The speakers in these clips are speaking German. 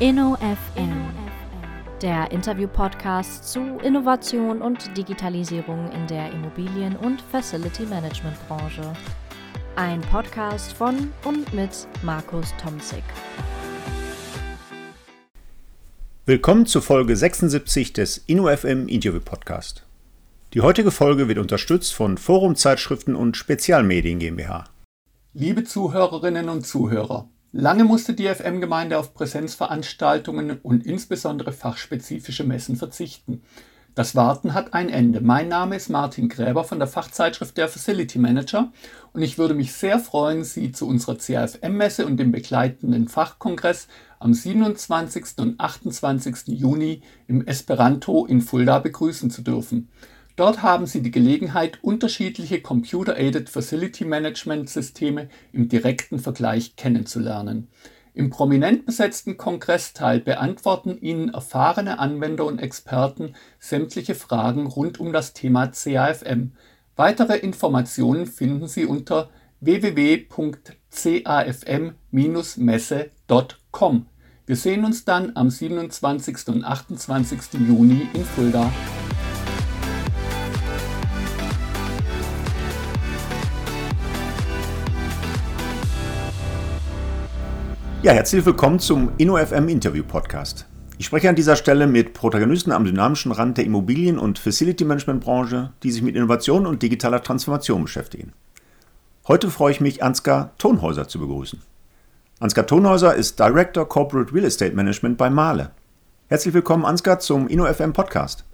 InnoFM, der Interview-Podcast zu Innovation und Digitalisierung in der Immobilien- und Facility Management-Branche. Ein Podcast von und mit Markus Tomzig. Willkommen zu Folge 76 des InnoFM Interview Podcast. Die heutige Folge wird unterstützt von Forum Zeitschriften und Spezialmedien GmbH. Liebe Zuhörerinnen und Zuhörer, lange musste die FM-Gemeinde auf Präsenzveranstaltungen und insbesondere fachspezifische Messen verzichten. Das Warten hat ein Ende. Mein Name ist Martin Gräber von der Fachzeitschrift der Facility Manager und ich würde mich sehr freuen, Sie zu unserer CAFM-Messe und dem begleitenden Fachkongress am 27. und 28. Juni im Esperanto in Fulda begrüßen zu dürfen. Dort haben Sie die Gelegenheit, unterschiedliche Computer-Aided Facility Management Systeme im direkten Vergleich kennenzulernen. Im prominent besetzten Kongressteil beantworten Ihnen erfahrene Anwender und Experten sämtliche Fragen rund um das Thema CAFM. Weitere Informationen finden Sie unter www.cafm-messe.com. Wir sehen uns dann am 27. und 28. Juni in Fulda. Ja, herzlich willkommen zum InnoFM Interview Podcast. Ich spreche an dieser Stelle mit Protagonisten am dynamischen Rand der Immobilien- und Facility Management Branche, die sich mit Innovation und digitaler Transformation beschäftigen. Heute freue ich mich, Ansgar Tonhäuser zu begrüßen. Ansgar Tonhäuser ist Director Corporate Real Estate Management bei Mahle. Herzlich willkommen, Ansgar, zum InnoFM Podcast.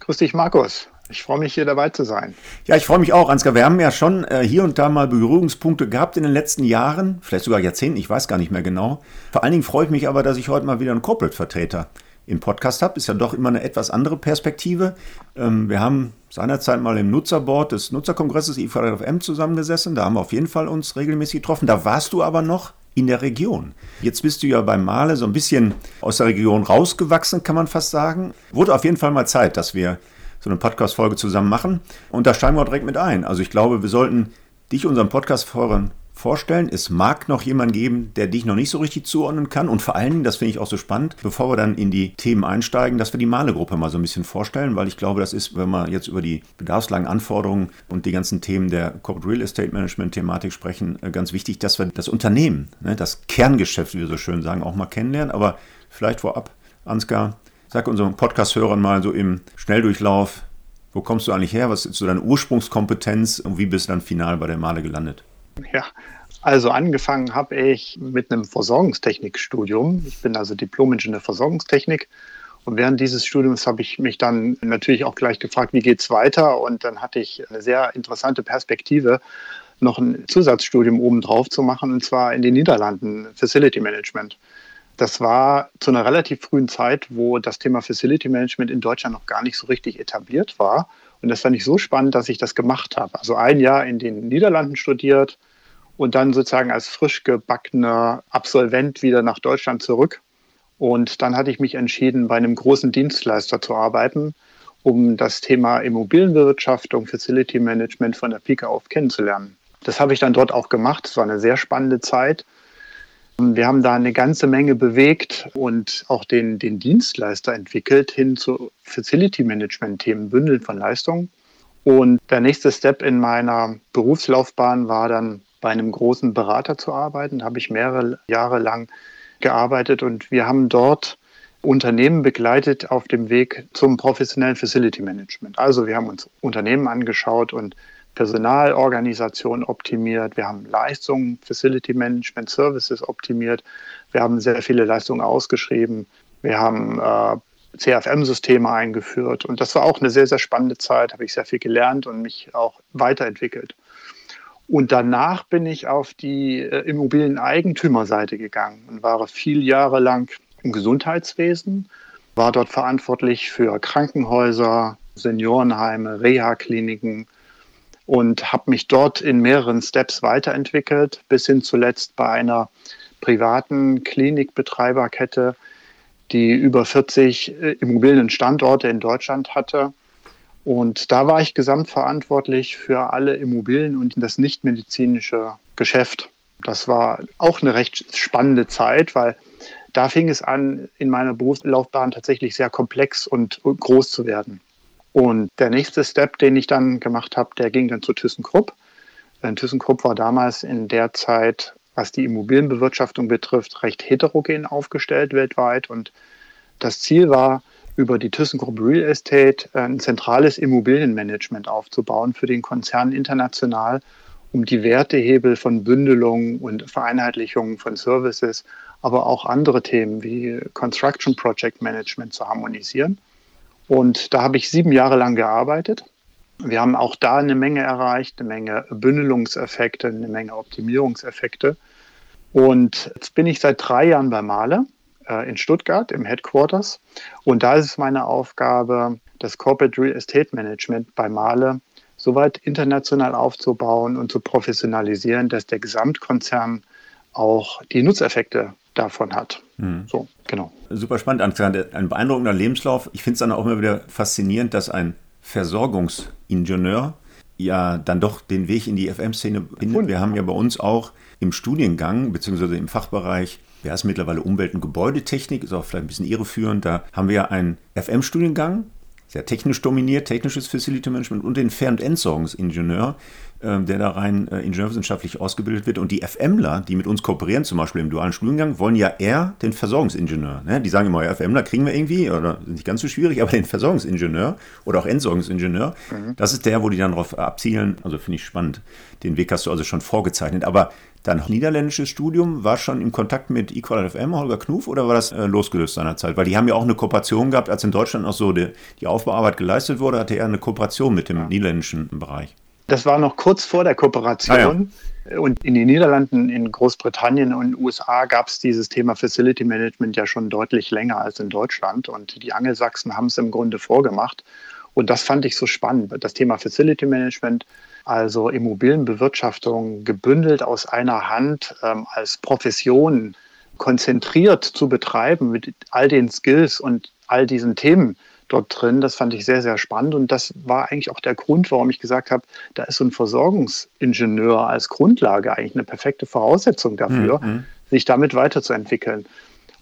Grüß dich, Markus. Ich freue mich, hier dabei zu sein. Ja, ich freue mich auch, Ansgar. Wir haben ja schon äh, hier und da mal Berührungspunkte gehabt in den letzten Jahren, vielleicht sogar Jahrzehnten, ich weiß gar nicht mehr genau. Vor allen Dingen freue ich mich aber, dass ich heute mal wieder einen Corporate-Vertreter im Podcast habe. Ist ja doch immer eine etwas andere Perspektive. Ähm, wir haben seinerzeit mal im Nutzerboard des Nutzerkongresses IVFM zusammengesessen. Da haben wir auf jeden Fall uns regelmäßig getroffen. Da warst du aber noch in der Region. Jetzt bist du ja beim Male so ein bisschen aus der Region rausgewachsen, kann man fast sagen. Wurde auf jeden Fall mal Zeit, dass wir so eine Podcast-Folge zusammen machen. Und da steigen wir direkt mit ein. Also ich glaube, wir sollten dich unseren Podcast-Foren vorstellen. Es mag noch jemanden geben, der dich noch nicht so richtig zuordnen kann. Und vor allen Dingen, das finde ich auch so spannend, bevor wir dann in die Themen einsteigen, dass wir die Male-Gruppe mal so ein bisschen vorstellen, weil ich glaube, das ist, wenn wir jetzt über die bedarfslagen Anforderungen und die ganzen Themen der Corporate Real Estate Management Thematik sprechen, äh, ganz wichtig, dass wir das Unternehmen, ne, das Kerngeschäft, wie wir so schön sagen, auch mal kennenlernen. Aber vielleicht vorab, Ansgar, Sag unseren Podcast-Hörern mal so im Schnelldurchlauf, wo kommst du eigentlich her? Was ist so deine Ursprungskompetenz und wie bist du dann final bei der Male gelandet? Ja, also angefangen habe ich mit einem Versorgungstechnikstudium. Ich bin also Diplom-Ingenieur Versorgungstechnik. Und während dieses Studiums habe ich mich dann natürlich auch gleich gefragt, wie geht es weiter? Und dann hatte ich eine sehr interessante Perspektive, noch ein Zusatzstudium obendrauf zu machen, und zwar in den Niederlanden, Facility Management. Das war zu einer relativ frühen Zeit, wo das Thema Facility Management in Deutschland noch gar nicht so richtig etabliert war. Und das fand ich so spannend, dass ich das gemacht habe. Also ein Jahr in den Niederlanden studiert und dann sozusagen als frisch gebackener Absolvent wieder nach Deutschland zurück. Und dann hatte ich mich entschieden, bei einem großen Dienstleister zu arbeiten, um das Thema Immobilienbewirtschaftung, Facility Management von der Pike auf kennenzulernen. Das habe ich dann dort auch gemacht. Es war eine sehr spannende Zeit. Wir haben da eine ganze Menge bewegt und auch den, den Dienstleister entwickelt hin zu Facility Management Themen, Bündeln von Leistungen. Und der nächste Step in meiner Berufslaufbahn war dann bei einem großen Berater zu arbeiten. Da habe ich mehrere Jahre lang gearbeitet und wir haben dort Unternehmen begleitet auf dem Weg zum professionellen Facility Management. Also wir haben uns Unternehmen angeschaut und Personalorganisation optimiert, wir haben Leistungen, Facility Management Services optimiert, wir haben sehr viele Leistungen ausgeschrieben, wir haben äh, CFM-Systeme eingeführt. Und das war auch eine sehr, sehr spannende Zeit, habe ich sehr viel gelernt und mich auch weiterentwickelt. Und danach bin ich auf die äh, Immobilieneigentümerseite gegangen und war viele Jahre lang im Gesundheitswesen, war dort verantwortlich für Krankenhäuser, Seniorenheime, Reha-Kliniken, und habe mich dort in mehreren Steps weiterentwickelt, bis hin zuletzt bei einer privaten Klinikbetreiberkette, die über 40 äh, Immobilienstandorte in Deutschland hatte. Und da war ich gesamtverantwortlich für alle Immobilien und das nichtmedizinische Geschäft. Das war auch eine recht spannende Zeit, weil da fing es an, in meiner Berufslaufbahn tatsächlich sehr komplex und groß zu werden. Und der nächste Step, den ich dann gemacht habe, der ging dann zu ThyssenKrupp. ThyssenKrupp war damals in der Zeit, was die Immobilienbewirtschaftung betrifft, recht heterogen aufgestellt weltweit. Und das Ziel war, über die ThyssenKrupp Real Estate ein zentrales Immobilienmanagement aufzubauen für den Konzern international, um die Wertehebel von Bündelung und Vereinheitlichung von Services, aber auch andere Themen wie Construction Project Management zu harmonisieren. Und da habe ich sieben Jahre lang gearbeitet. Wir haben auch da eine Menge erreicht, eine Menge Bündelungseffekte, eine Menge Optimierungseffekte. Und jetzt bin ich seit drei Jahren bei Male äh, in Stuttgart im Headquarters. Und da ist es meine Aufgabe, das Corporate Real Estate Management bei Male soweit international aufzubauen und zu professionalisieren, dass der Gesamtkonzern auch die Nutzeffekte davon hat. Mhm. So, genau. Super spannend, Ein beeindruckender Lebenslauf. Ich finde es dann auch immer wieder faszinierend, dass ein Versorgungsingenieur ja dann doch den Weg in die FM-Szene findet. Wir haben ja bei uns auch im Studiengang beziehungsweise im Fachbereich, wer ist mittlerweile Umwelt- und Gebäudetechnik, ist auch vielleicht ein bisschen irreführend, da haben wir ja einen FM-Studiengang, sehr technisch dominiert, technisches Facility Management und den Fern- und Entsorgungsingenieur, der da rein äh, ingenieurwissenschaftlich ausgebildet wird. Und die FMler, die mit uns kooperieren, zum Beispiel im dualen Studiengang, wollen ja eher den Versorgungsingenieur. Ne? Die sagen immer, ja, FMler kriegen wir irgendwie, oder sind nicht ganz so schwierig, aber den Versorgungsingenieur oder auch Entsorgungsingenieur, mhm. das ist der, wo die dann darauf abzielen. Also finde ich spannend. Den Weg hast du also schon vorgezeichnet. Aber Dein niederländisches Studium war schon im Kontakt mit Equal FM, Holger Knuf, oder war das äh, losgelöst seinerzeit? Weil die haben ja auch eine Kooperation gehabt, als in Deutschland auch so die, die Aufbauarbeit geleistet wurde, hatte er eine Kooperation mit dem ja. niederländischen Bereich. Das war noch kurz vor der Kooperation. Ah, ja. Und in den Niederlanden, in Großbritannien und USA gab es dieses Thema Facility Management ja schon deutlich länger als in Deutschland. Und die Angelsachsen haben es im Grunde vorgemacht. Und das fand ich so spannend. Das Thema Facility Management also Immobilienbewirtschaftung gebündelt aus einer Hand ähm, als Profession konzentriert zu betreiben mit all den Skills und all diesen Themen dort drin. Das fand ich sehr, sehr spannend und das war eigentlich auch der Grund, warum ich gesagt habe, da ist so ein Versorgungsingenieur als Grundlage eigentlich eine perfekte Voraussetzung dafür, mhm. sich damit weiterzuentwickeln.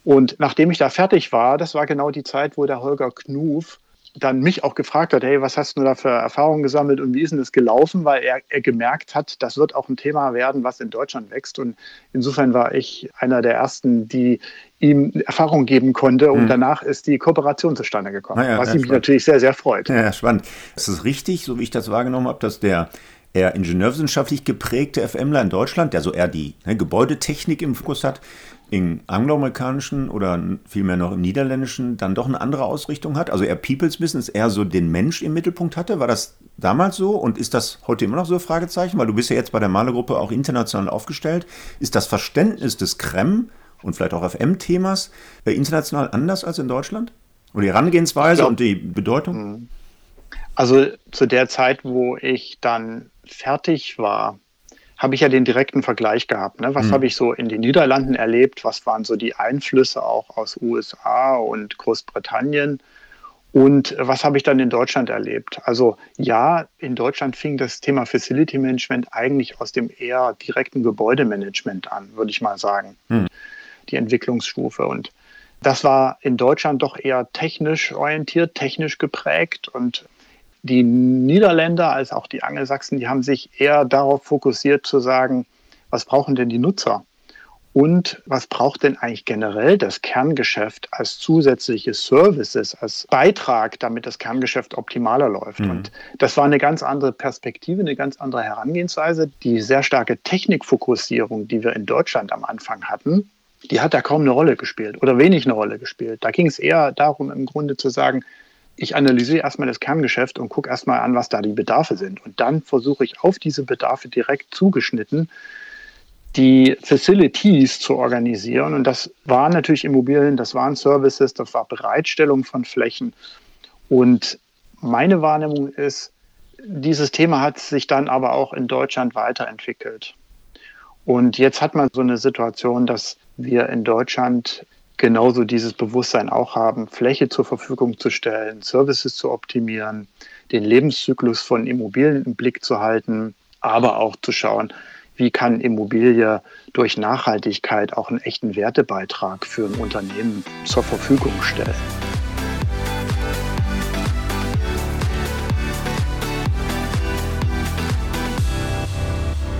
Und nachdem ich da fertig war, das war genau die Zeit, wo der Holger Knuf dann mich auch gefragt hat, hey, was hast du da für Erfahrungen gesammelt und wie ist denn das gelaufen, weil er, er gemerkt hat, das wird auch ein Thema werden, was in Deutschland wächst. Und insofern war ich einer der Ersten, die ihm Erfahrung geben konnte und mhm. danach ist die Kooperation zustande gekommen, ja, was ja, mich natürlich sehr, sehr freut. Ja, spannend. Ist es richtig, so wie ich das wahrgenommen habe, dass der eher ingenieurwissenschaftlich geprägte FMler in Deutschland, der so eher die ne, Gebäudetechnik im Fokus hat, im angloamerikanischen oder vielmehr noch im niederländischen dann doch eine andere Ausrichtung hat? Also eher People's Business, eher so den Mensch im Mittelpunkt hatte? War das damals so und ist das heute immer noch so? Fragezeichen, weil du bist ja jetzt bei der Malergruppe auch international aufgestellt. Ist das Verständnis des Krem und vielleicht auch FM-Themas international anders als in Deutschland? Oder die Herangehensweise glaub, und die Bedeutung? Mhm. Also zu der Zeit, wo ich dann fertig war, habe ich ja den direkten Vergleich gehabt. Ne? Was mhm. habe ich so in den Niederlanden erlebt? Was waren so die Einflüsse auch aus USA und Großbritannien? Und was habe ich dann in Deutschland erlebt? Also ja, in Deutschland fing das Thema Facility Management eigentlich aus dem eher direkten Gebäudemanagement an, würde ich mal sagen. Mhm. Die Entwicklungsstufe. Und das war in Deutschland doch eher technisch orientiert, technisch geprägt und die Niederländer als auch die Angelsachsen, die haben sich eher darauf fokussiert zu sagen, was brauchen denn die Nutzer? Und was braucht denn eigentlich generell das Kerngeschäft als zusätzliche Services, als Beitrag, damit das Kerngeschäft optimaler läuft? Mhm. Und das war eine ganz andere Perspektive, eine ganz andere Herangehensweise. Die sehr starke Technikfokussierung, die wir in Deutschland am Anfang hatten, die hat da kaum eine Rolle gespielt oder wenig eine Rolle gespielt. Da ging es eher darum, im Grunde zu sagen, ich analysiere erstmal das Kerngeschäft und gucke erstmal an, was da die Bedarfe sind. Und dann versuche ich auf diese Bedarfe direkt zugeschnitten die Facilities zu organisieren. Und das waren natürlich Immobilien, das waren Services, das war Bereitstellung von Flächen. Und meine Wahrnehmung ist, dieses Thema hat sich dann aber auch in Deutschland weiterentwickelt. Und jetzt hat man so eine Situation, dass wir in Deutschland genauso dieses Bewusstsein auch haben, Fläche zur Verfügung zu stellen, Services zu optimieren, den Lebenszyklus von Immobilien im Blick zu halten, aber auch zu schauen, wie kann Immobilie durch Nachhaltigkeit auch einen echten Wertebeitrag für ein Unternehmen zur Verfügung stellen.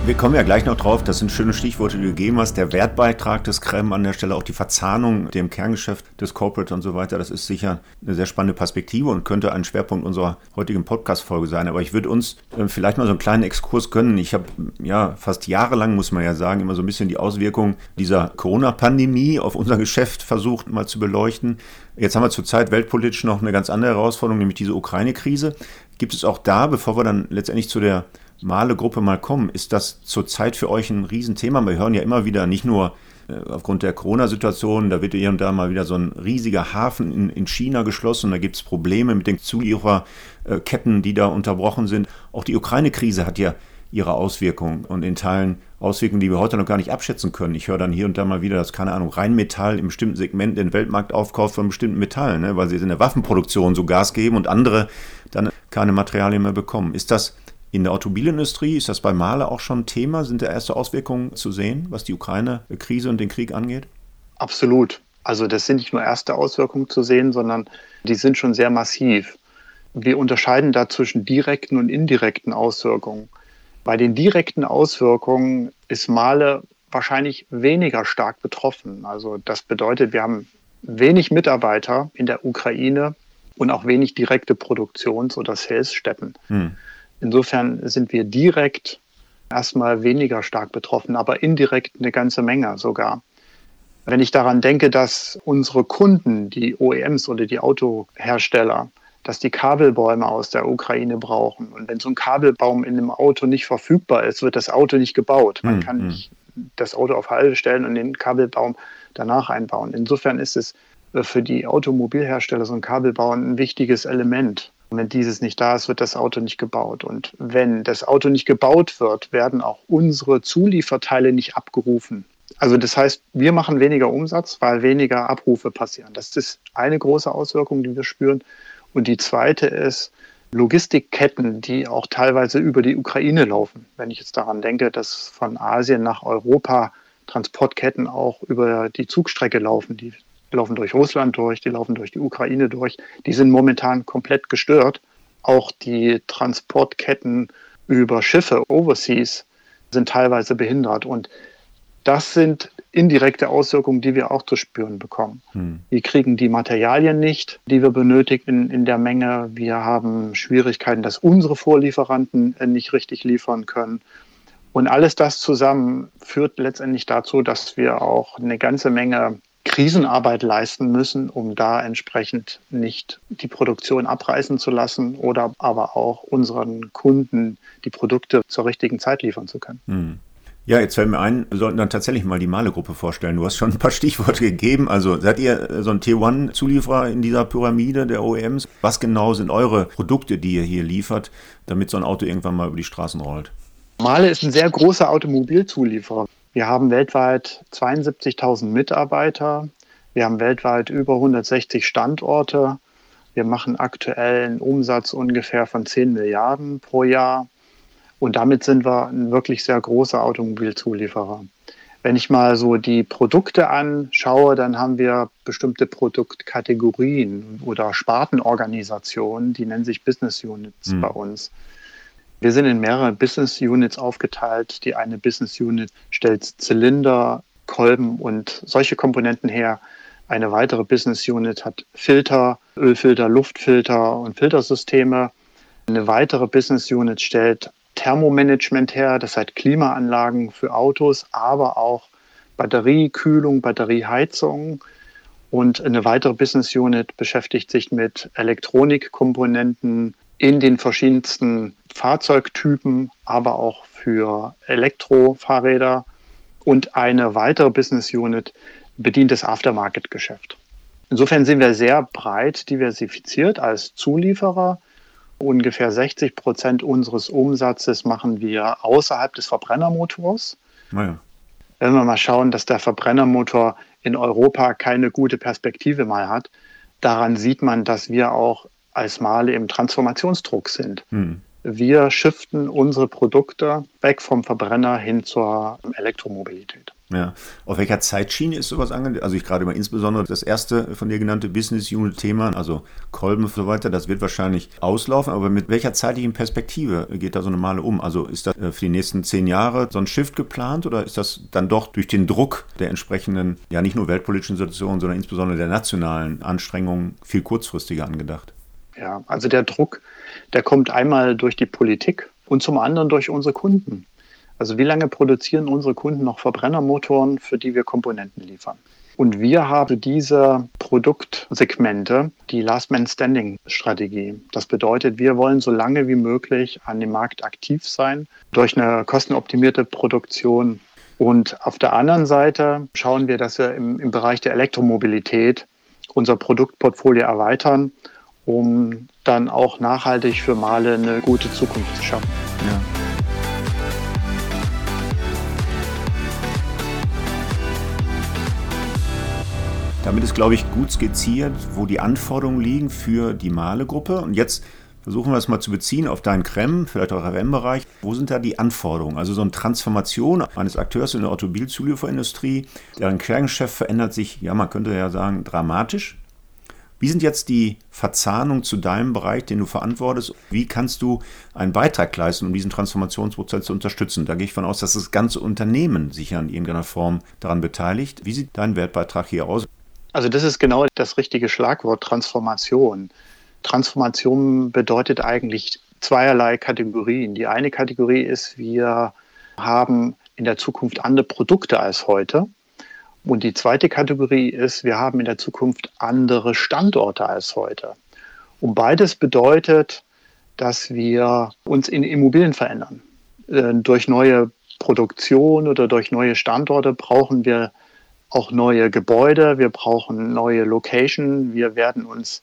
Wir kommen ja gleich noch drauf, das sind schöne Stichworte, die du gegeben hast. Der Wertbeitrag des Creme an der Stelle, auch die Verzahnung mit dem Kerngeschäft des Corporate und so weiter, das ist sicher eine sehr spannende Perspektive und könnte ein Schwerpunkt unserer heutigen Podcast-Folge sein. Aber ich würde uns äh, vielleicht mal so einen kleinen Exkurs gönnen. Ich habe ja fast jahrelang, muss man ja sagen, immer so ein bisschen die Auswirkungen dieser Corona-Pandemie auf unser Geschäft versucht mal zu beleuchten. Jetzt haben wir zurzeit weltpolitisch noch eine ganz andere Herausforderung, nämlich diese Ukraine-Krise. Gibt es auch da, bevor wir dann letztendlich zu der Male-Gruppe mal kommen, ist das zurzeit für euch ein Riesenthema? Wir hören ja immer wieder, nicht nur äh, aufgrund der Corona-Situation, da wird hier und da mal wieder so ein riesiger Hafen in, in China geschlossen, da gibt es Probleme mit den Zuliefererketten, die da unterbrochen sind. Auch die Ukraine-Krise hat ja ihre Auswirkungen und in Teilen Auswirkungen, die wir heute noch gar nicht abschätzen können. Ich höre dann hier und da mal wieder, dass, keine Ahnung, Rheinmetall im bestimmten Segment den Weltmarkt aufkauft von bestimmten Metallen, ne, weil sie in der Waffenproduktion so Gas geben und andere dann keine Materialien mehr bekommen. Ist das in der Automobilindustrie ist das bei Mahle auch schon Thema. Sind da erste Auswirkungen zu sehen, was die Ukraine-Krise und den Krieg angeht? Absolut. Also das sind nicht nur erste Auswirkungen zu sehen, sondern die sind schon sehr massiv. Wir unterscheiden da zwischen direkten und indirekten Auswirkungen. Bei den direkten Auswirkungen ist Male wahrscheinlich weniger stark betroffen. Also das bedeutet, wir haben wenig Mitarbeiter in der Ukraine und auch wenig direkte Produktions- oder Salesstätten. Hm. Insofern sind wir direkt erstmal weniger stark betroffen, aber indirekt eine ganze Menge sogar. Wenn ich daran denke, dass unsere Kunden, die OEMs oder die Autohersteller, dass die Kabelbäume aus der Ukraine brauchen. Und wenn so ein Kabelbaum in einem Auto nicht verfügbar ist, wird das Auto nicht gebaut. Man hm, kann hm. nicht das Auto auf Halde stellen und den Kabelbaum danach einbauen. Insofern ist es für die Automobilhersteller so ein Kabelbau ein wichtiges Element. Und wenn dieses nicht da ist, wird das Auto nicht gebaut. Und wenn das Auto nicht gebaut wird, werden auch unsere Zulieferteile nicht abgerufen. Also das heißt, wir machen weniger Umsatz, weil weniger Abrufe passieren. Das ist eine große Auswirkung, die wir spüren. Und die zweite ist Logistikketten, die auch teilweise über die Ukraine laufen. Wenn ich jetzt daran denke, dass von Asien nach Europa Transportketten auch über die Zugstrecke laufen, die laufen durch Russland durch, die laufen durch die Ukraine durch. Die sind momentan komplett gestört. Auch die Transportketten über Schiffe, overseas, sind teilweise behindert. Und das sind indirekte Auswirkungen, die wir auch zu spüren bekommen. Hm. Wir kriegen die Materialien nicht, die wir benötigen in der Menge. Wir haben Schwierigkeiten, dass unsere Vorlieferanten nicht richtig liefern können. Und alles das zusammen führt letztendlich dazu, dass wir auch eine ganze Menge Krisenarbeit leisten müssen, um da entsprechend nicht die Produktion abreißen zu lassen oder aber auch unseren Kunden die Produkte zur richtigen Zeit liefern zu können. Hm. Ja, jetzt fällt mir ein, wir sollten dann tatsächlich mal die Male-Gruppe vorstellen. Du hast schon ein paar Stichworte gegeben. Also seid ihr so ein Tier-One-Zulieferer in dieser Pyramide der OEMs? Was genau sind eure Produkte, die ihr hier liefert, damit so ein Auto irgendwann mal über die Straßen rollt? Male ist ein sehr großer Automobilzulieferer. Wir haben weltweit 72.000 Mitarbeiter. Wir haben weltweit über 160 Standorte. Wir machen aktuell einen Umsatz ungefähr von 10 Milliarden pro Jahr. Und damit sind wir ein wirklich sehr großer Automobilzulieferer. Wenn ich mal so die Produkte anschaue, dann haben wir bestimmte Produktkategorien oder Spartenorganisationen, die nennen sich Business Units mhm. bei uns. Wir sind in mehrere Business Units aufgeteilt. Die eine Business Unit stellt Zylinder, Kolben und solche Komponenten her. Eine weitere Business Unit hat Filter, Ölfilter, Luftfilter und Filtersysteme. Eine weitere Business Unit stellt Thermomanagement her, das heißt Klimaanlagen für Autos, aber auch Batteriekühlung, Batterieheizung. Und eine weitere Business Unit beschäftigt sich mit Elektronikkomponenten in den verschiedensten Fahrzeugtypen, aber auch für Elektrofahrräder. Und eine weitere Business Unit bedient das Aftermarket-Geschäft. Insofern sind wir sehr breit diversifiziert als Zulieferer. Ungefähr 60 Prozent unseres Umsatzes machen wir außerhalb des Verbrennermotors. Naja. Wenn wir mal schauen, dass der Verbrennermotor in Europa keine gute Perspektive mal hat, daran sieht man, dass wir auch als Male im Transformationsdruck sind. Hm. Wir shiften unsere Produkte weg vom Verbrenner hin zur Elektromobilität. Ja. Auf welcher Zeitschiene ist sowas angelegt? Also ich gerade mal insbesondere das erste von dir genannte Business Unit Thema, also Kolben und so weiter, das wird wahrscheinlich auslaufen, aber mit welcher zeitlichen Perspektive geht da so eine Male um? Also ist das äh, für die nächsten zehn Jahre so ein Shift geplant oder ist das dann doch durch den Druck der entsprechenden, ja nicht nur weltpolitischen Situationen, sondern insbesondere der nationalen Anstrengungen viel kurzfristiger angedacht? Ja, also der Druck, der kommt einmal durch die Politik und zum anderen durch unsere Kunden. Also wie lange produzieren unsere Kunden noch Verbrennermotoren, für die wir Komponenten liefern? Und wir haben diese Produktsegmente, die Last Man Standing Strategie. Das bedeutet, wir wollen so lange wie möglich an dem Markt aktiv sein durch eine kostenoptimierte Produktion. Und auf der anderen Seite schauen wir, dass wir im, im Bereich der Elektromobilität unser Produktportfolio erweitern, um dann auch nachhaltig für Male eine gute Zukunft zu schaffen. Ja. Damit ist, glaube ich, gut skizziert, wo die Anforderungen liegen für die Male-Gruppe. Und jetzt versuchen wir es mal zu beziehen auf deinen Krem, vielleicht auch RM-Bereich. Wo sind da die Anforderungen? Also so eine Transformation eines Akteurs in der Automobilzulieferindustrie, deren Kerngeschäft verändert sich, ja, man könnte ja sagen, dramatisch. Wie sind jetzt die Verzahnungen zu deinem Bereich, den du verantwortest? Wie kannst du einen Beitrag leisten, um diesen Transformationsprozess zu unterstützen? Da gehe ich von aus, dass das ganze Unternehmen sich ja in irgendeiner Form daran beteiligt. Wie sieht dein Wertbeitrag hier aus? Also das ist genau das richtige Schlagwort Transformation. Transformation bedeutet eigentlich zweierlei Kategorien. Die eine Kategorie ist, wir haben in der Zukunft andere Produkte als heute. Und die zweite Kategorie ist, wir haben in der Zukunft andere Standorte als heute. Und beides bedeutet, dass wir uns in Immobilien verändern. Äh, durch neue Produktion oder durch neue Standorte brauchen wir auch neue Gebäude, wir brauchen neue Locations. Wir werden uns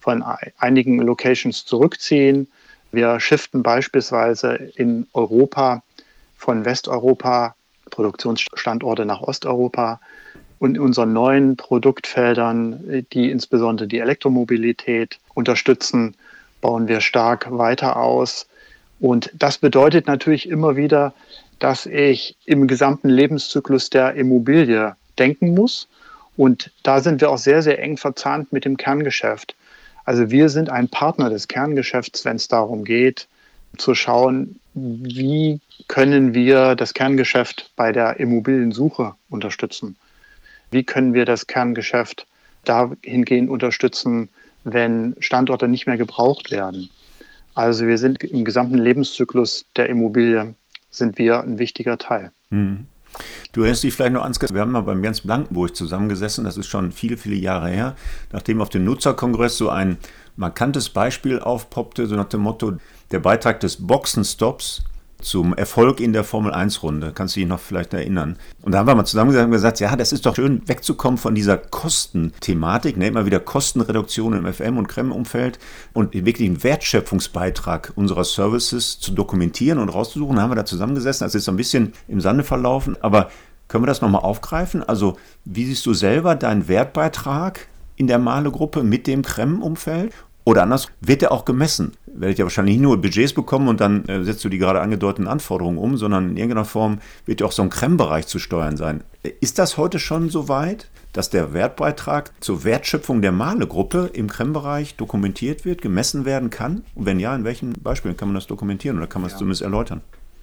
von einigen Locations zurückziehen. Wir shiften beispielsweise in Europa von Westeuropa Produktionsstandorte nach Osteuropa. Und in unseren neuen Produktfeldern, die insbesondere die Elektromobilität unterstützen, bauen wir stark weiter aus. Und das bedeutet natürlich immer wieder, dass ich im gesamten Lebenszyklus der Immobilie denken muss. Und da sind wir auch sehr, sehr eng verzahnt mit dem Kerngeschäft. Also wir sind ein Partner des Kerngeschäfts, wenn es darum geht, zu schauen, wie können wir das Kerngeschäft bei der Immobiliensuche unterstützen? Wie können wir das Kerngeschäft dahingehend unterstützen, wenn Standorte nicht mehr gebraucht werden? Also wir sind im gesamten Lebenszyklus der Immobilie sind wir ein wichtiger Teil. Mhm. Du erinnerst dich vielleicht noch ans, wir haben mal beim Jens Blankenburg zusammengesessen, das ist schon viele, viele Jahre her, nachdem auf dem Nutzerkongress so ein markantes Beispiel aufpoppte, so nach dem Motto, der Beitrag des Boxenstops zum Erfolg in der Formel-1-Runde. Kannst du dich noch vielleicht erinnern? Und da haben wir mal zusammen gesagt, ja, das ist doch schön, wegzukommen von dieser Kostenthematik, ne? immer wieder Kostenreduktion im FM- und Krem-Umfeld und wirklich einen Wertschöpfungsbeitrag unserer Services zu dokumentieren und rauszusuchen. Da haben wir da zusammengesessen. Das ist ein bisschen im Sande verlaufen, aber können wir das nochmal aufgreifen? Also, wie siehst du selber deinen Wertbeitrag in der Male-Gruppe mit dem Krem-Umfeld? Oder anders, wird der auch gemessen? Werdet ihr wahrscheinlich nicht nur Budgets bekommen und dann äh, setzt du die gerade angedeuteten Anforderungen um, sondern in irgendeiner Form wird ja auch so ein Krembereich zu steuern sein. Ist das heute schon so weit, dass der Wertbeitrag zur Wertschöpfung der Male-Gruppe im Krembereich dokumentiert wird, gemessen werden kann? Und wenn ja, in welchen Beispielen kann man das dokumentieren oder kann man es ja. zumindest erläutern?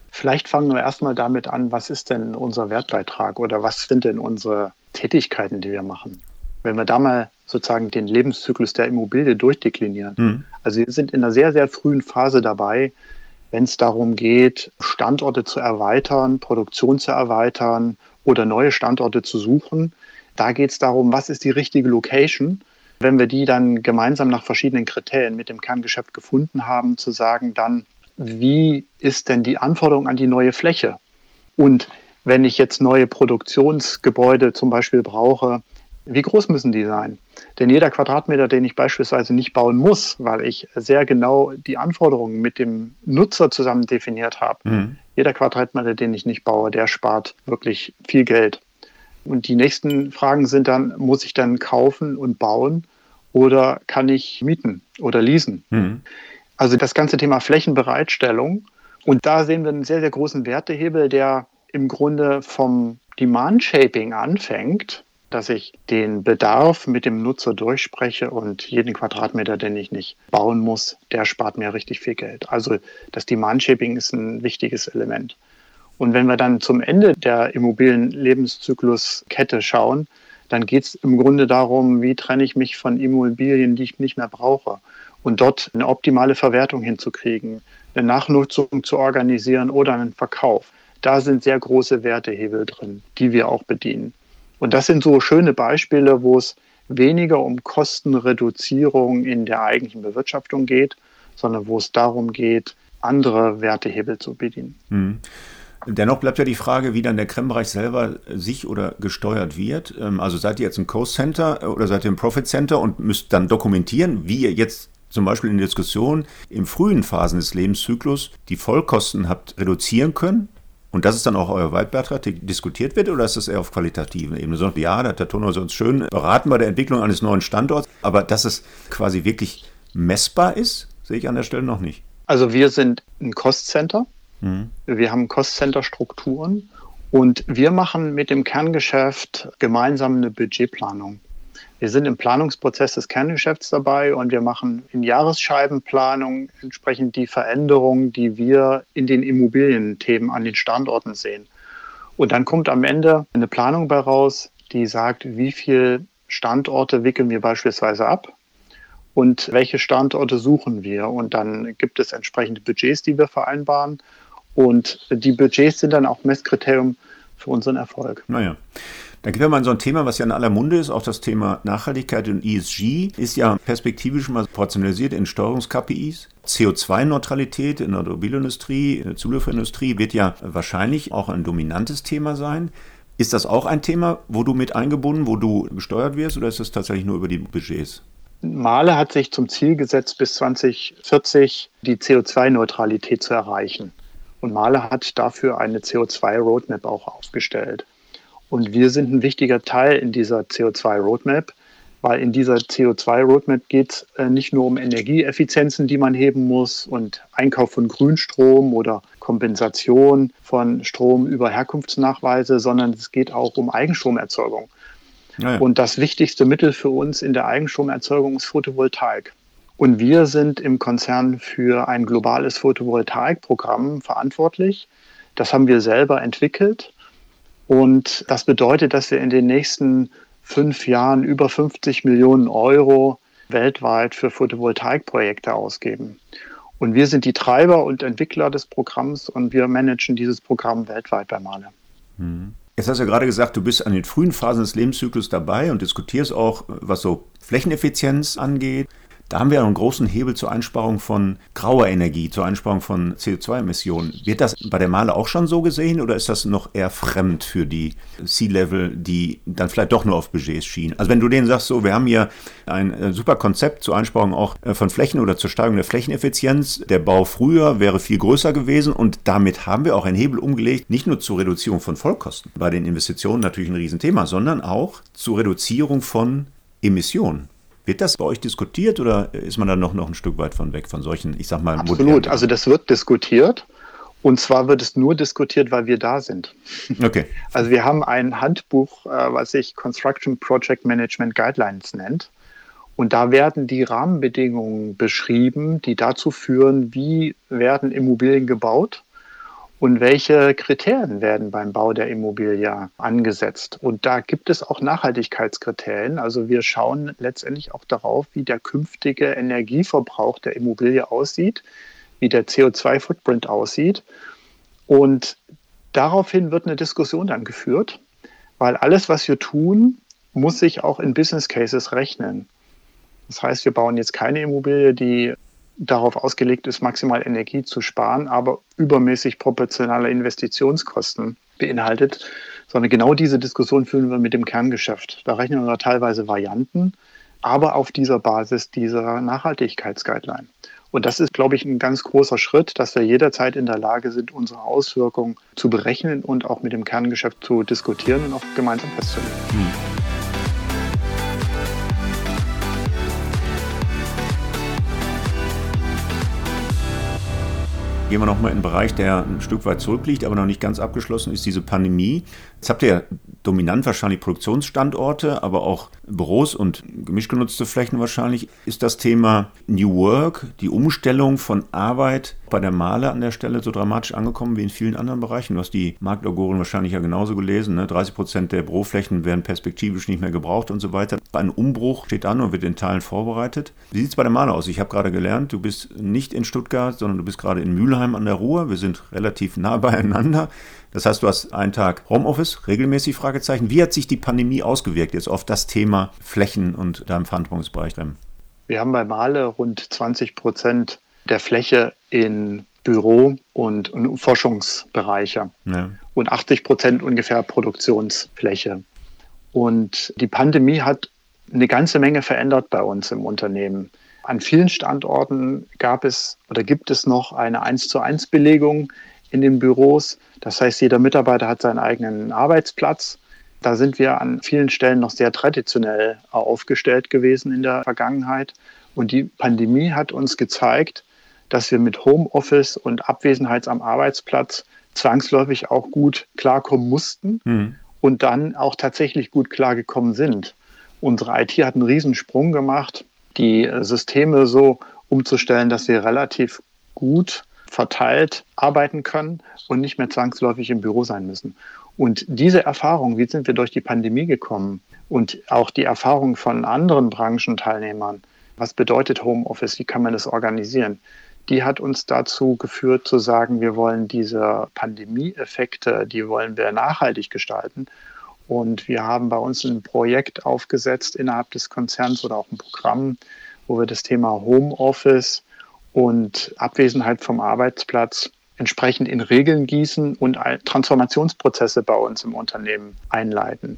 Vielleicht fangen wir erstmal damit an, was ist denn unser Wertbeitrag oder was sind denn unsere Tätigkeiten, die wir machen? Wenn wir da mal sozusagen den Lebenszyklus der Immobilie durchdeklinieren. Mhm. Also wir sind in einer sehr, sehr frühen Phase dabei, wenn es darum geht, Standorte zu erweitern, Produktion zu erweitern oder neue Standorte zu suchen. Da geht es darum, was ist die richtige Location. Wenn wir die dann gemeinsam nach verschiedenen Kriterien mit dem Kerngeschäft gefunden haben, zu sagen dann, wie ist denn die Anforderung an die neue Fläche? Und wenn ich jetzt neue Produktionsgebäude zum Beispiel brauche, wie groß müssen die sein? Denn jeder Quadratmeter, den ich beispielsweise nicht bauen muss, weil ich sehr genau die Anforderungen mit dem Nutzer zusammen definiert habe, mhm. jeder Quadratmeter, den ich nicht baue, der spart wirklich viel Geld. Und die nächsten Fragen sind dann, muss ich dann kaufen und bauen oder kann ich mieten oder leasen? Mhm. Also das ganze Thema Flächenbereitstellung. Und da sehen wir einen sehr, sehr großen Wertehebel, der im Grunde vom Demand Shaping anfängt, dass ich den Bedarf mit dem Nutzer durchspreche und jeden Quadratmeter, den ich nicht bauen muss, der spart mir richtig viel Geld. Also das Demand Shaping ist ein wichtiges Element. Und wenn wir dann zum Ende der Immobilienlebenszykluskette schauen, dann geht es im Grunde darum, wie trenne ich mich von Immobilien, die ich nicht mehr brauche. Und dort eine optimale Verwertung hinzukriegen, eine Nachnutzung zu organisieren oder einen Verkauf. Da sind sehr große Wertehebel drin, die wir auch bedienen. Und das sind so schöne Beispiele, wo es weniger um Kostenreduzierung in der eigentlichen Bewirtschaftung geht, sondern wo es darum geht, andere Wertehebel zu bedienen. Hm. Dennoch bleibt ja die Frage, wie dann der Creme-Bereich selber sich oder gesteuert wird. Ähm, also seid ihr jetzt ein Cost Center oder seid ihr ein Profit Center und müsst dann dokumentieren, wie ihr jetzt zum Beispiel in der Diskussion in frühen Phasen des Lebenszyklus die Vollkosten habt reduzieren können und das ist dann auch euer Weitbeitrag, der diskutiert wird, oder ist das eher auf qualitativen Ebene? So, ja, da hat der Tonhaus uns schön beraten bei der Entwicklung eines neuen Standorts, aber dass es quasi wirklich messbar ist, sehe ich an der Stelle noch nicht. Also wir sind ein Cost-Center. Mhm. Wir haben Cost-Center-Strukturen und wir machen mit dem Kerngeschäft gemeinsam eine Budgetplanung. Wir sind im Planungsprozess des Kerngeschäfts dabei und wir machen in Jahresscheibenplanung entsprechend die Veränderungen, die wir in den Immobilienthemen an den Standorten sehen. Und dann kommt am Ende eine Planung bei raus, die sagt, wie viele Standorte wickeln wir beispielsweise ab und welche Standorte suchen wir. Und dann gibt es entsprechende Budgets, die wir vereinbaren. Und die Budgets sind dann auch Messkriterium für unseren Erfolg. Naja. Dann gehen wir mal in so ein Thema, was ja in aller Munde ist, auch das Thema Nachhaltigkeit und ESG ist ja perspektivisch mal portionalisiert in Steuerungs-KPIs. CO2-Neutralität in der Automobilindustrie, in der Zulieferindustrie wird ja wahrscheinlich auch ein dominantes Thema sein. Ist das auch ein Thema, wo du mit eingebunden, wo du gesteuert wirst oder ist das tatsächlich nur über die Budgets? Male hat sich zum Ziel gesetzt, bis 2040 die CO2-Neutralität zu erreichen. Und Male hat dafür eine CO2-Roadmap auch aufgestellt. Und wir sind ein wichtiger Teil in dieser CO2-Roadmap, weil in dieser CO2-Roadmap geht es äh, nicht nur um Energieeffizienzen, die man heben muss und Einkauf von Grünstrom oder Kompensation von Strom über Herkunftsnachweise, sondern es geht auch um Eigenstromerzeugung. Ja, Und das wichtigste Mittel für uns in der Eigenstromerzeugung ist Photovoltaik. Und wir sind im Konzern für ein globales Photovoltaikprogramm verantwortlich. Das haben wir selber entwickelt und das bedeutet, dass wir in den nächsten fünf Jahren über 50 Millionen Euro weltweit für Photovoltaikprojekte ausgeben. Und wir sind die Treiber und Entwickler des Programms und wir managen dieses Programm weltweit bei Male. Mhm. Jetzt hast du ja gerade gesagt, du bist an den frühen Phasen des Lebenszyklus dabei und diskutierst auch, was so Flächeneffizienz angeht. Da haben wir einen großen Hebel zur Einsparung von grauer Energie, zur Einsparung von CO2-Emissionen. Wird das bei der Male auch schon so gesehen oder ist das noch eher fremd für die C-Level, die dann vielleicht doch nur auf Budgets schienen? Also wenn du denen sagst, so, wir haben hier ein äh, super Konzept zur Einsparung auch äh, von Flächen oder zur Steigerung der Flächeneffizienz. Der Bau früher wäre viel größer gewesen und damit haben wir auch einen Hebel umgelegt, nicht nur zur Reduzierung von Vollkosten, bei den Investitionen natürlich ein Riesenthema, sondern auch zur Reduzierung von Emissionen. Wird das bei euch diskutiert oder ist man da noch, noch ein Stück weit von weg von solchen, ich sag mal, Absolut, also das wird diskutiert. Und zwar wird es nur diskutiert, weil wir da sind. Okay. Also wir haben ein Handbuch, äh, was sich Construction Project Management Guidelines nennt. Und da werden die Rahmenbedingungen beschrieben, die dazu führen, wie werden Immobilien gebaut und welche Kriterien werden beim Bau der Immobilie angesetzt. Und da gibt es auch Nachhaltigkeitskriterien. Also wir schauen letztendlich auch darauf, wie der künftige Energieverbrauch der Immobilie aussieht, wie der CO2-Footprint aussieht. Und daraufhin wird eine Diskussion dann geführt, weil alles, was wir tun, muss sich auch in Business Cases rechnen. Das heißt, wir bauen jetzt keine Immobilie, die darauf ausgelegt ist, maximal Energie zu sparen, aber übermäßig proportionale Investitionskosten beinhaltet, sondern genau diese Diskussion führen wir mit dem Kerngeschäft. Da rechnen wir teilweise Varianten, aber auf dieser Basis dieser Nachhaltigkeitsguideline. Und das ist, glaube ich, ein ganz großer Schritt, dass wir jederzeit in der Lage sind, unsere Auswirkungen zu berechnen und auch mit dem Kerngeschäft zu diskutieren und auch gemeinsam festzulegen. Hm. Gehen wir nochmal in einen Bereich, der ein Stück weit zurückliegt, aber noch nicht ganz abgeschlossen ist, diese Pandemie. Jetzt habt ihr ja dominant wahrscheinlich Produktionsstandorte, aber auch Büros und gemischt genutzte Flächen wahrscheinlich. Ist das Thema New Work, die Umstellung von Arbeit bei der Male an der Stelle so dramatisch angekommen wie in vielen anderen Bereichen? Du hast die Marktlauguren wahrscheinlich ja genauso gelesen. Ne? 30 Prozent der Büroflächen werden perspektivisch nicht mehr gebraucht und so weiter. Ein Umbruch steht an und wird in Teilen vorbereitet. Wie sieht es bei der Male aus? Ich habe gerade gelernt, du bist nicht in Stuttgart, sondern du bist gerade in Mülheim an der Ruhr. Wir sind relativ nah beieinander. Das heißt, du hast einen Tag Homeoffice, regelmäßig Fragezeichen. Wie hat sich die Pandemie ausgewirkt jetzt auf das Thema Flächen und deinem Verantwortungsbereich? Wir haben bei Male rund 20 Prozent der Fläche in Büro- und, und Forschungsbereiche ja. und 80 Prozent ungefähr Produktionsfläche. Und die Pandemie hat eine ganze Menge verändert bei uns im Unternehmen. An vielen Standorten gab es oder gibt es noch eine 1 zu 1 Belegung in den Büros. Das heißt, jeder Mitarbeiter hat seinen eigenen Arbeitsplatz. Da sind wir an vielen Stellen noch sehr traditionell aufgestellt gewesen in der Vergangenheit. Und die Pandemie hat uns gezeigt, dass wir mit Homeoffice und Abwesenheit am Arbeitsplatz zwangsläufig auch gut klarkommen mussten mhm. und dann auch tatsächlich gut klargekommen sind. Unsere IT hat einen Riesensprung gemacht, die Systeme so umzustellen, dass sie relativ gut verteilt arbeiten können und nicht mehr zwangsläufig im Büro sein müssen. Und diese Erfahrung, wie sind wir durch die Pandemie gekommen und auch die Erfahrung von anderen Branchenteilnehmern, was bedeutet Homeoffice, wie kann man das organisieren, die hat uns dazu geführt zu sagen, wir wollen diese Pandemieeffekte, die wollen wir nachhaltig gestalten. Und wir haben bei uns ein Projekt aufgesetzt innerhalb des Konzerns oder auch ein Programm, wo wir das Thema Homeoffice und Abwesenheit vom Arbeitsplatz entsprechend in Regeln gießen und Transformationsprozesse bei uns im Unternehmen einleiten.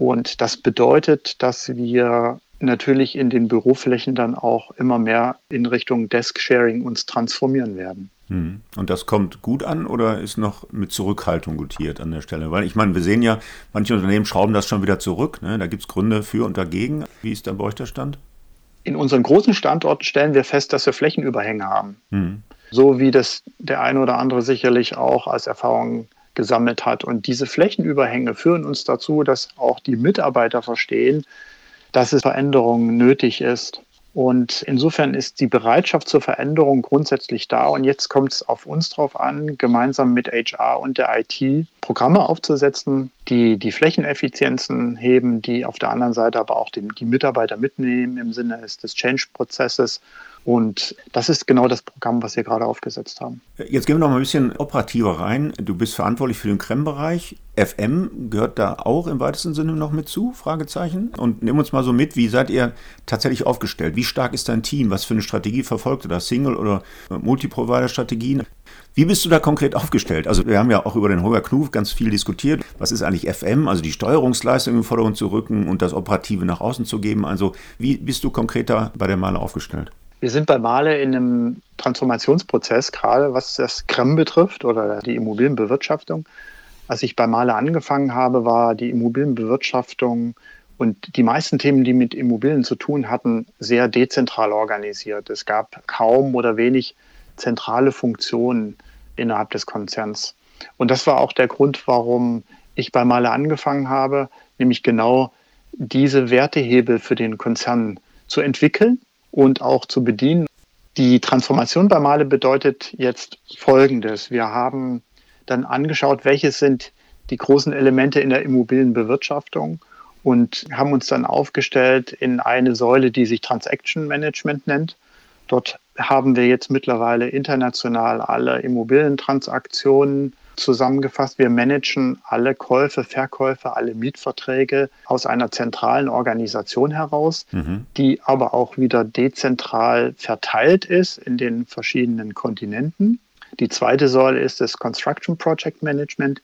Und das bedeutet, dass wir natürlich in den Büroflächen dann auch immer mehr in Richtung Desk-Sharing uns transformieren werden. Hm. Und das kommt gut an oder ist noch mit Zurückhaltung gutiert an der Stelle? Weil ich meine, wir sehen ja, manche Unternehmen schrauben das schon wieder zurück. Ne? Da gibt es Gründe für und dagegen. Wie ist da bei euch der Stand? In unseren großen Standorten stellen wir fest, dass wir Flächenüberhänge haben. Mhm. So wie das der eine oder andere sicherlich auch als Erfahrung gesammelt hat. Und diese Flächenüberhänge führen uns dazu, dass auch die Mitarbeiter verstehen, dass es Veränderungen nötig ist. Und insofern ist die Bereitschaft zur Veränderung grundsätzlich da. Und jetzt kommt es auf uns drauf an, gemeinsam mit HR und der IT Programme aufzusetzen, die die Flächeneffizienzen heben, die auf der anderen Seite aber auch den, die Mitarbeiter mitnehmen im Sinne des Change-Prozesses und das ist genau das Programm, was wir gerade aufgesetzt haben. Jetzt gehen wir noch mal ein bisschen operativer rein. Du bist verantwortlich für den Krem-Bereich. FM gehört da auch im weitesten Sinne noch mit zu? Fragezeichen. Und nimm uns mal so mit, wie seid ihr tatsächlich aufgestellt? Wie stark ist dein Team? Was für eine Strategie verfolgt ihr da? Single- oder Multiprovider-Strategien? Wie bist du da konkret aufgestellt? Also wir haben ja auch über den Holger Knuf ganz viel diskutiert. Was ist eigentlich FM? Also die Steuerungsleistung im Vordergrund zu rücken und das Operative nach außen zu geben. Also wie bist du konkreter bei der Male aufgestellt? Wir sind bei Male in einem Transformationsprozess, gerade was das Krem betrifft oder die Immobilienbewirtschaftung. Als ich bei Male angefangen habe, war die Immobilienbewirtschaftung und die meisten Themen, die mit Immobilien zu tun hatten, sehr dezentral organisiert. Es gab kaum oder wenig zentrale Funktionen innerhalb des Konzerns. Und das war auch der Grund, warum ich bei Male angefangen habe, nämlich genau diese Wertehebel für den Konzern zu entwickeln und auch zu bedienen. Die Transformation bei Male bedeutet jetzt Folgendes. Wir haben dann angeschaut, welche sind die großen Elemente in der Immobilienbewirtschaftung und haben uns dann aufgestellt in eine Säule, die sich Transaction Management nennt. Dort haben wir jetzt mittlerweile international alle Immobilientransaktionen Zusammengefasst, wir managen alle Käufe, Verkäufe, alle Mietverträge aus einer zentralen Organisation heraus, mhm. die aber auch wieder dezentral verteilt ist in den verschiedenen Kontinenten. Die zweite Säule ist das Construction Project Management.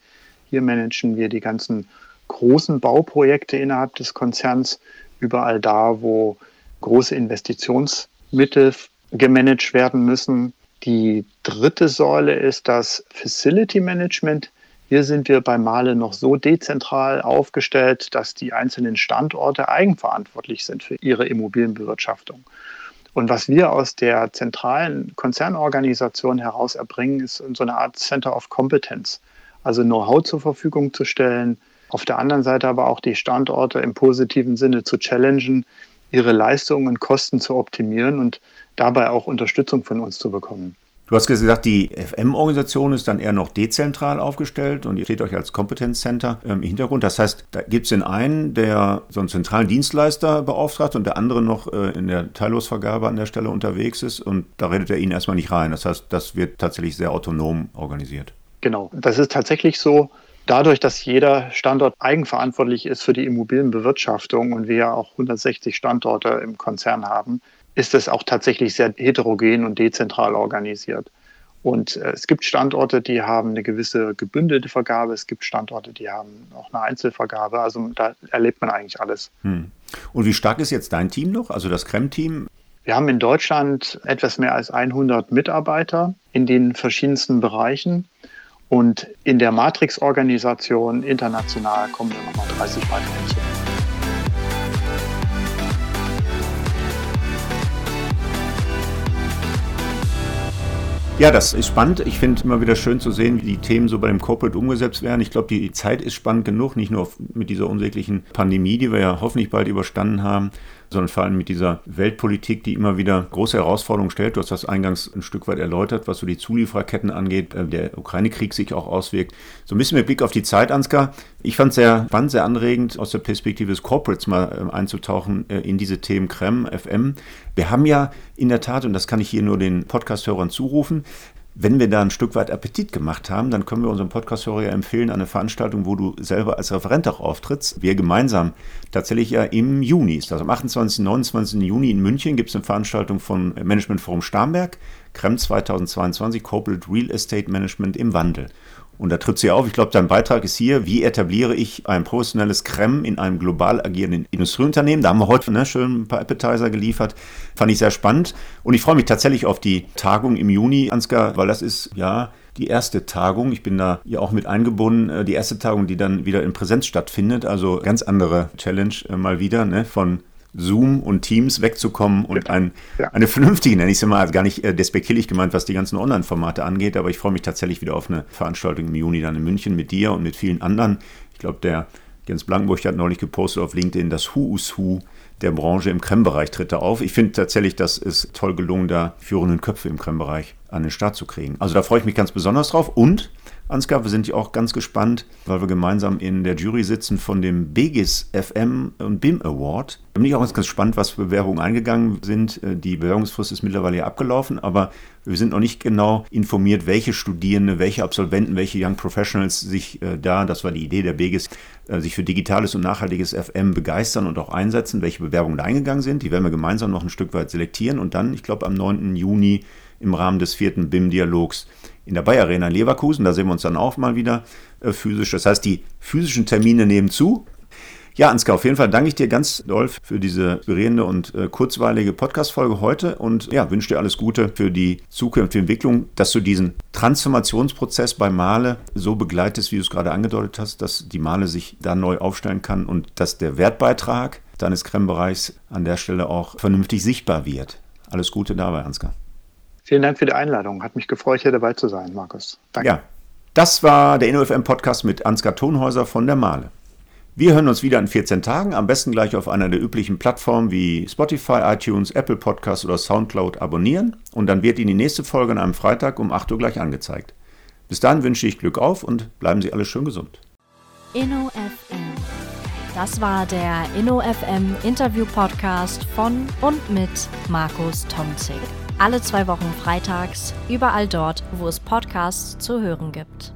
Hier managen wir die ganzen großen Bauprojekte innerhalb des Konzerns, überall da, wo große Investitionsmittel gemanagt werden müssen, die dritte Säule ist das Facility Management. Hier sind wir bei Male noch so dezentral aufgestellt, dass die einzelnen Standorte eigenverantwortlich sind für ihre Immobilienbewirtschaftung. Und was wir aus der zentralen Konzernorganisation heraus erbringen, ist so eine Art Center of Competence, also Know-how zur Verfügung zu stellen, auf der anderen Seite aber auch die Standorte im positiven Sinne zu challengen, ihre Leistungen und Kosten zu optimieren und dabei auch Unterstützung von uns zu bekommen. Du hast gesagt, die FM-Organisation ist dann eher noch dezentral aufgestellt und ihr steht euch als Kompetenzcenter im Hintergrund. Das heißt, da gibt es den einen, der so einen zentralen Dienstleister beauftragt und der andere noch äh, in der Teillosvergabe an der Stelle unterwegs ist und da redet er ihn erstmal nicht rein. Das heißt, das wird tatsächlich sehr autonom organisiert. Genau, das ist tatsächlich so. Dadurch, dass jeder Standort eigenverantwortlich ist für die Immobilienbewirtschaftung und wir ja auch 160 Standorte im Konzern haben, ist es auch tatsächlich sehr heterogen und dezentral organisiert. Und äh, es gibt Standorte, die haben eine gewisse gebündelte Vergabe, es gibt Standorte, die haben auch eine Einzelvergabe. Also da erlebt man eigentlich alles. Hm. Und wie stark ist jetzt dein Team noch, also das Krem-Team? Wir haben in Deutschland etwas mehr als 100 Mitarbeiter in den verschiedensten Bereichen. Und in der Matrix-Organisation international kommen wir nochmal 30 weitere hinzu. Ja, das ist spannend. Ich finde immer wieder schön zu sehen, wie die Themen so bei dem Corporate umgesetzt werden. Ich glaube, die Zeit ist spannend genug, nicht nur mit dieser unsäglichen Pandemie, die wir ja hoffentlich bald überstanden haben, sondern vor allem mit dieser Weltpolitik, die immer wieder große Herausforderungen stellt. Du hast das eingangs ein Stück weit erläutert, was so die Zuliefererketten angeht, äh, der Ukraine-Krieg sich auch auswirkt. So ein bisschen mit Blick auf die Zeit, Ansgar. Ich fand es sehr spannend, sehr anregend, aus der Perspektive des Corporates mal äh, einzutauchen äh, in diese Themen CREM, FM. Wir haben ja in der Tat, und das kann ich hier nur den Podcast-Hörern zurufen, wenn wir da ein Stück weit Appetit gemacht haben, dann können wir unserem Podcast-Hörer ja empfehlen, eine Veranstaltung, wo du selber als Referent auch auftrittst. Wir gemeinsam tatsächlich ja im Juni ist das. Am 28. und 29. Juni in München gibt es eine Veranstaltung von Management Forum Starnberg, CREM 2022, Corporate Real Estate Management im Wandel. Und da tritt sie auf. Ich glaube, dein Beitrag ist hier, wie etabliere ich ein professionelles Creme in einem global agierenden Industrieunternehmen. Da haben wir heute ne, schön ein paar Appetizer geliefert. Fand ich sehr spannend. Und ich freue mich tatsächlich auf die Tagung im Juni, Ansgar, weil das ist, ja, die erste Tagung. Ich bin da ja auch mit eingebunden. Äh, die erste Tagung, die dann wieder in Präsenz stattfindet. Also ganz andere Challenge äh, mal wieder, ne? von Zoom und Teams wegzukommen und ein, ja. eine vernünftige, nenne ich es mal, also gar nicht äh, despektierlich gemeint, was die ganzen Online-Formate angeht, aber ich freue mich tatsächlich wieder auf eine Veranstaltung im Juni dann in München mit dir und mit vielen anderen. Ich glaube, der Jens Blankenburg hat neulich gepostet auf LinkedIn, das Who is Who der Branche im Creme-Bereich tritt er auf. Ich finde tatsächlich, das ist toll gelungen, da führenden Köpfe im Creme-Bereich an den Start zu kriegen. Also da freue ich mich ganz besonders drauf und Ansgar, wir sind ja auch ganz gespannt, weil wir gemeinsam in der Jury sitzen von dem Begis FM und BIM Award. Da bin ich auch ganz, ganz spannend, was für Bewerbungen eingegangen sind. Äh, die Bewerbungsfrist ist mittlerweile ja abgelaufen, aber wir sind noch nicht genau informiert, welche Studierende, welche Absolventen, welche Young Professionals sich äh, da, das war die Idee der Begis, äh, sich für digitales und nachhaltiges FM begeistern und auch einsetzen, welche Bewerbungen da eingegangen sind. Die werden wir gemeinsam noch ein Stück weit selektieren und dann, ich glaube, am 9. Juni im Rahmen des vierten BIM-Dialogs in der Bayer Arena in Leverkusen. Da sehen wir uns dann auch mal wieder äh, physisch. Das heißt, die physischen Termine nehmen zu. Ja, Ansgar, auf jeden Fall danke ich dir ganz doll für diese inspirierende und äh, kurzweilige Podcast-Folge heute und ja, wünsche dir alles Gute für die zukünftige Entwicklung, dass du diesen Transformationsprozess bei Male so begleitest, wie du es gerade angedeutet hast, dass die Male sich da neu aufstellen kann und dass der Wertbeitrag deines Creme-Bereichs an der Stelle auch vernünftig sichtbar wird. Alles Gute dabei, Ansgar. Vielen Dank für die Einladung. Hat mich gefreut, hier dabei zu sein, Markus. Danke. Ja, das war der InnoFM-Podcast mit Ansgar Tonhäuser von der Male. Wir hören uns wieder in 14 Tagen, am besten gleich auf einer der üblichen Plattformen wie Spotify, iTunes, Apple Podcasts oder Soundcloud abonnieren und dann wird Ihnen die nächste Folge an einem Freitag um 8 Uhr gleich angezeigt. Bis dahin wünsche ich Glück auf und bleiben Sie alle schön gesund. InnoFM. Das war der InnoFM Interview Podcast von und mit Markus Tomzig. Alle zwei Wochen freitags, überall dort, wo es Podcasts zu hören gibt.